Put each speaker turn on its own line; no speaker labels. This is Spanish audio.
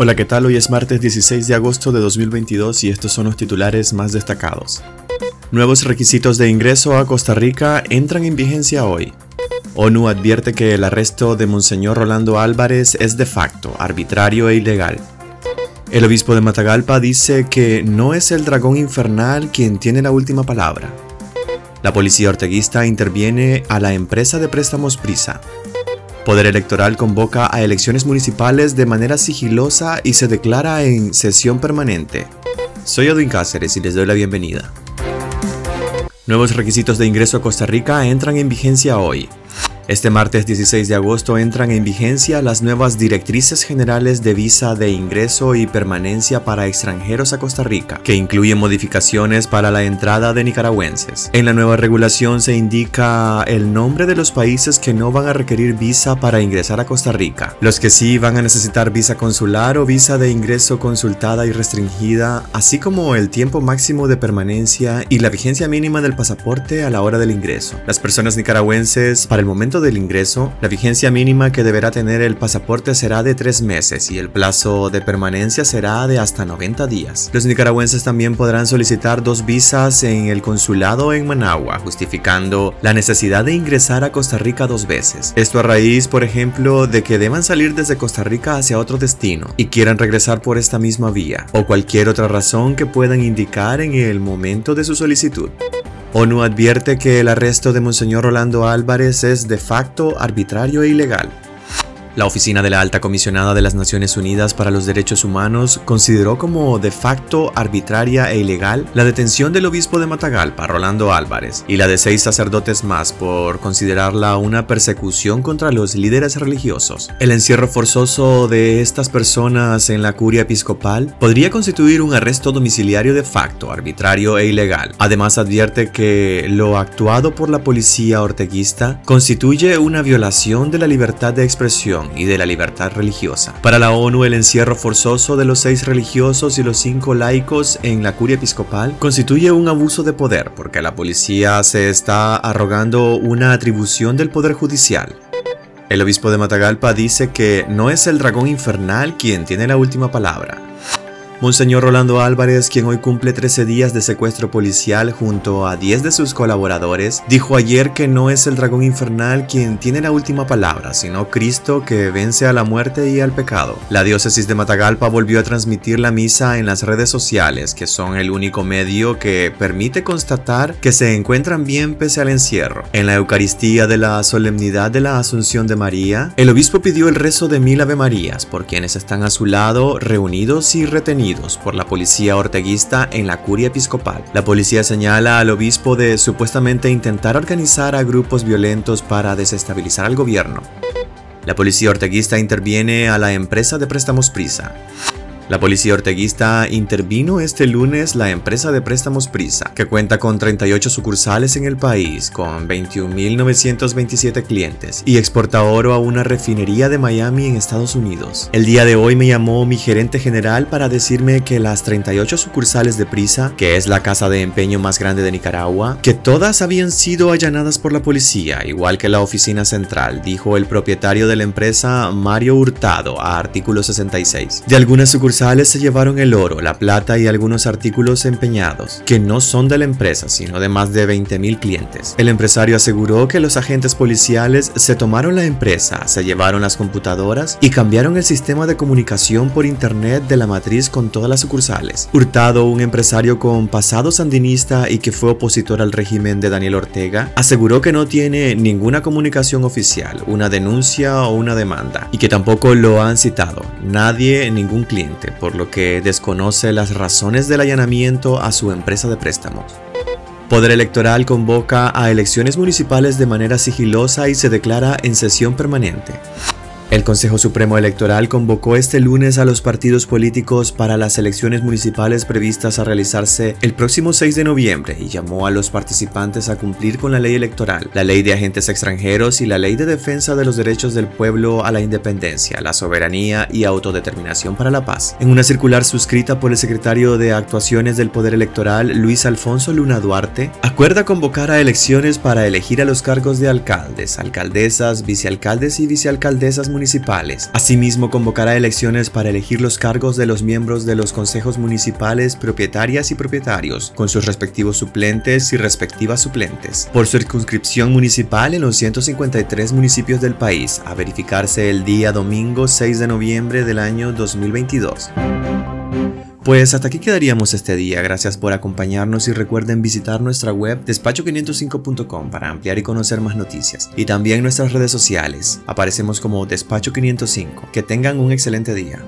Hola, ¿qué tal? Hoy es martes 16 de agosto de 2022 y estos son los titulares más destacados. Nuevos requisitos de ingreso a Costa Rica entran en vigencia hoy. ONU advierte que el arresto de Monseñor Rolando Álvarez es de facto, arbitrario e ilegal. El obispo de Matagalpa dice que no es el dragón infernal quien tiene la última palabra. La policía orteguista interviene a la empresa de préstamos Prisa. Poder Electoral convoca a elecciones municipales de manera sigilosa y se declara en sesión permanente. Soy Edwin Cáceres y les doy la bienvenida. Nuevos requisitos de ingreso a Costa Rica entran en vigencia hoy. Este martes 16 de agosto entran en vigencia las nuevas directrices generales de visa de ingreso y permanencia para extranjeros a Costa Rica, que incluyen modificaciones para la entrada de nicaragüenses. En la nueva regulación se indica el nombre de los países que no van a requerir visa para ingresar a Costa Rica, los que sí van a necesitar visa consular o visa de ingreso consultada y restringida, así como el tiempo máximo de permanencia y la vigencia mínima del pasaporte a la hora del ingreso. Las personas nicaragüenses para el momento del ingreso, la vigencia mínima que deberá tener el pasaporte será de tres meses y el plazo de permanencia será de hasta 90 días. Los nicaragüenses también podrán solicitar dos visas en el consulado en Managua, justificando la necesidad de ingresar a Costa Rica dos veces. Esto a raíz, por ejemplo, de que deban salir desde Costa Rica hacia otro destino y quieran regresar por esta misma vía, o cualquier otra razón que puedan indicar en el momento de su solicitud. ONU advierte que el arresto de Monseñor Rolando Álvarez es de facto arbitrario e ilegal. La Oficina de la Alta Comisionada de las Naciones Unidas para los Derechos Humanos consideró como de facto arbitraria e ilegal la detención del obispo de Matagalpa, Rolando Álvarez, y la de seis sacerdotes más por considerarla una persecución contra los líderes religiosos. El encierro forzoso de estas personas en la curia episcopal podría constituir un arresto domiciliario de facto, arbitrario e ilegal. Además advierte que lo actuado por la policía orteguista constituye una violación de la libertad de expresión y de la libertad religiosa. Para la ONU, el encierro forzoso de los seis religiosos y los cinco laicos en la curia episcopal constituye un abuso de poder porque la policía se está arrogando una atribución del poder judicial. El obispo de Matagalpa dice que no es el dragón infernal quien tiene la última palabra. Monseñor Rolando Álvarez, quien hoy cumple 13 días de secuestro policial junto a 10 de sus colaboradores, dijo ayer que no es el dragón infernal quien tiene la última palabra, sino Cristo que vence a la muerte y al pecado. La diócesis de Matagalpa volvió a transmitir la misa en las redes sociales, que son el único medio que permite constatar que se encuentran bien pese al encierro. En la Eucaristía de la solemnidad de la Asunción de María, el obispo pidió el rezo de mil Ave Marías por quienes están a su lado, reunidos y retenidos por la policía orteguista en la curia episcopal. La policía señala al obispo de supuestamente intentar organizar a grupos violentos para desestabilizar al gobierno. La policía orteguista interviene a la empresa de préstamos Prisa. La policía orteguista intervino este lunes la empresa de préstamos Prisa, que cuenta con 38 sucursales en el país, con 21.927 clientes, y exporta oro a una refinería de Miami en Estados Unidos. El día de hoy me llamó mi gerente general para decirme que las 38 sucursales de Prisa, que es la casa de empeño más grande de Nicaragua, que todas habían sido allanadas por la policía, igual que la oficina central, dijo el propietario de la empresa Mario Hurtado a artículo 66. De algunas sucursales se llevaron el oro, la plata y algunos artículos empeñados, que no son de la empresa, sino de más de 20.000 clientes. El empresario aseguró que los agentes policiales se tomaron la empresa, se llevaron las computadoras y cambiaron el sistema de comunicación por internet de la matriz con todas las sucursales. Hurtado, un empresario con pasado sandinista y que fue opositor al régimen de Daniel Ortega, aseguró que no tiene ninguna comunicación oficial, una denuncia o una demanda, y que tampoco lo han citado, nadie, ningún cliente por lo que desconoce las razones del allanamiento a su empresa de préstamos. Poder Electoral convoca a elecciones municipales de manera sigilosa y se declara en sesión permanente. El Consejo Supremo Electoral convocó este lunes a los partidos políticos para las elecciones municipales previstas a realizarse el próximo 6 de noviembre y llamó a los participantes a cumplir con la ley electoral, la ley de agentes extranjeros y la ley de defensa de los derechos del pueblo a la independencia, la soberanía y autodeterminación para la paz. En una circular suscrita por el secretario de Actuaciones del Poder Electoral, Luis Alfonso Luna Duarte, acuerda convocar a elecciones para elegir a los cargos de alcaldes, alcaldesas, vicealcaldes y vicealcaldesas municipales municipales. Asimismo, convocará elecciones para elegir los cargos de los miembros de los consejos municipales, propietarias y propietarios, con sus respectivos suplentes y respectivas suplentes, por circunscripción municipal en los 153 municipios del país, a verificarse el día domingo 6 de noviembre del año 2022. Pues hasta aquí quedaríamos este día, gracias por acompañarnos y recuerden visitar nuestra web despacho505.com para ampliar y conocer más noticias y también nuestras redes sociales, aparecemos como despacho505. Que tengan un excelente día.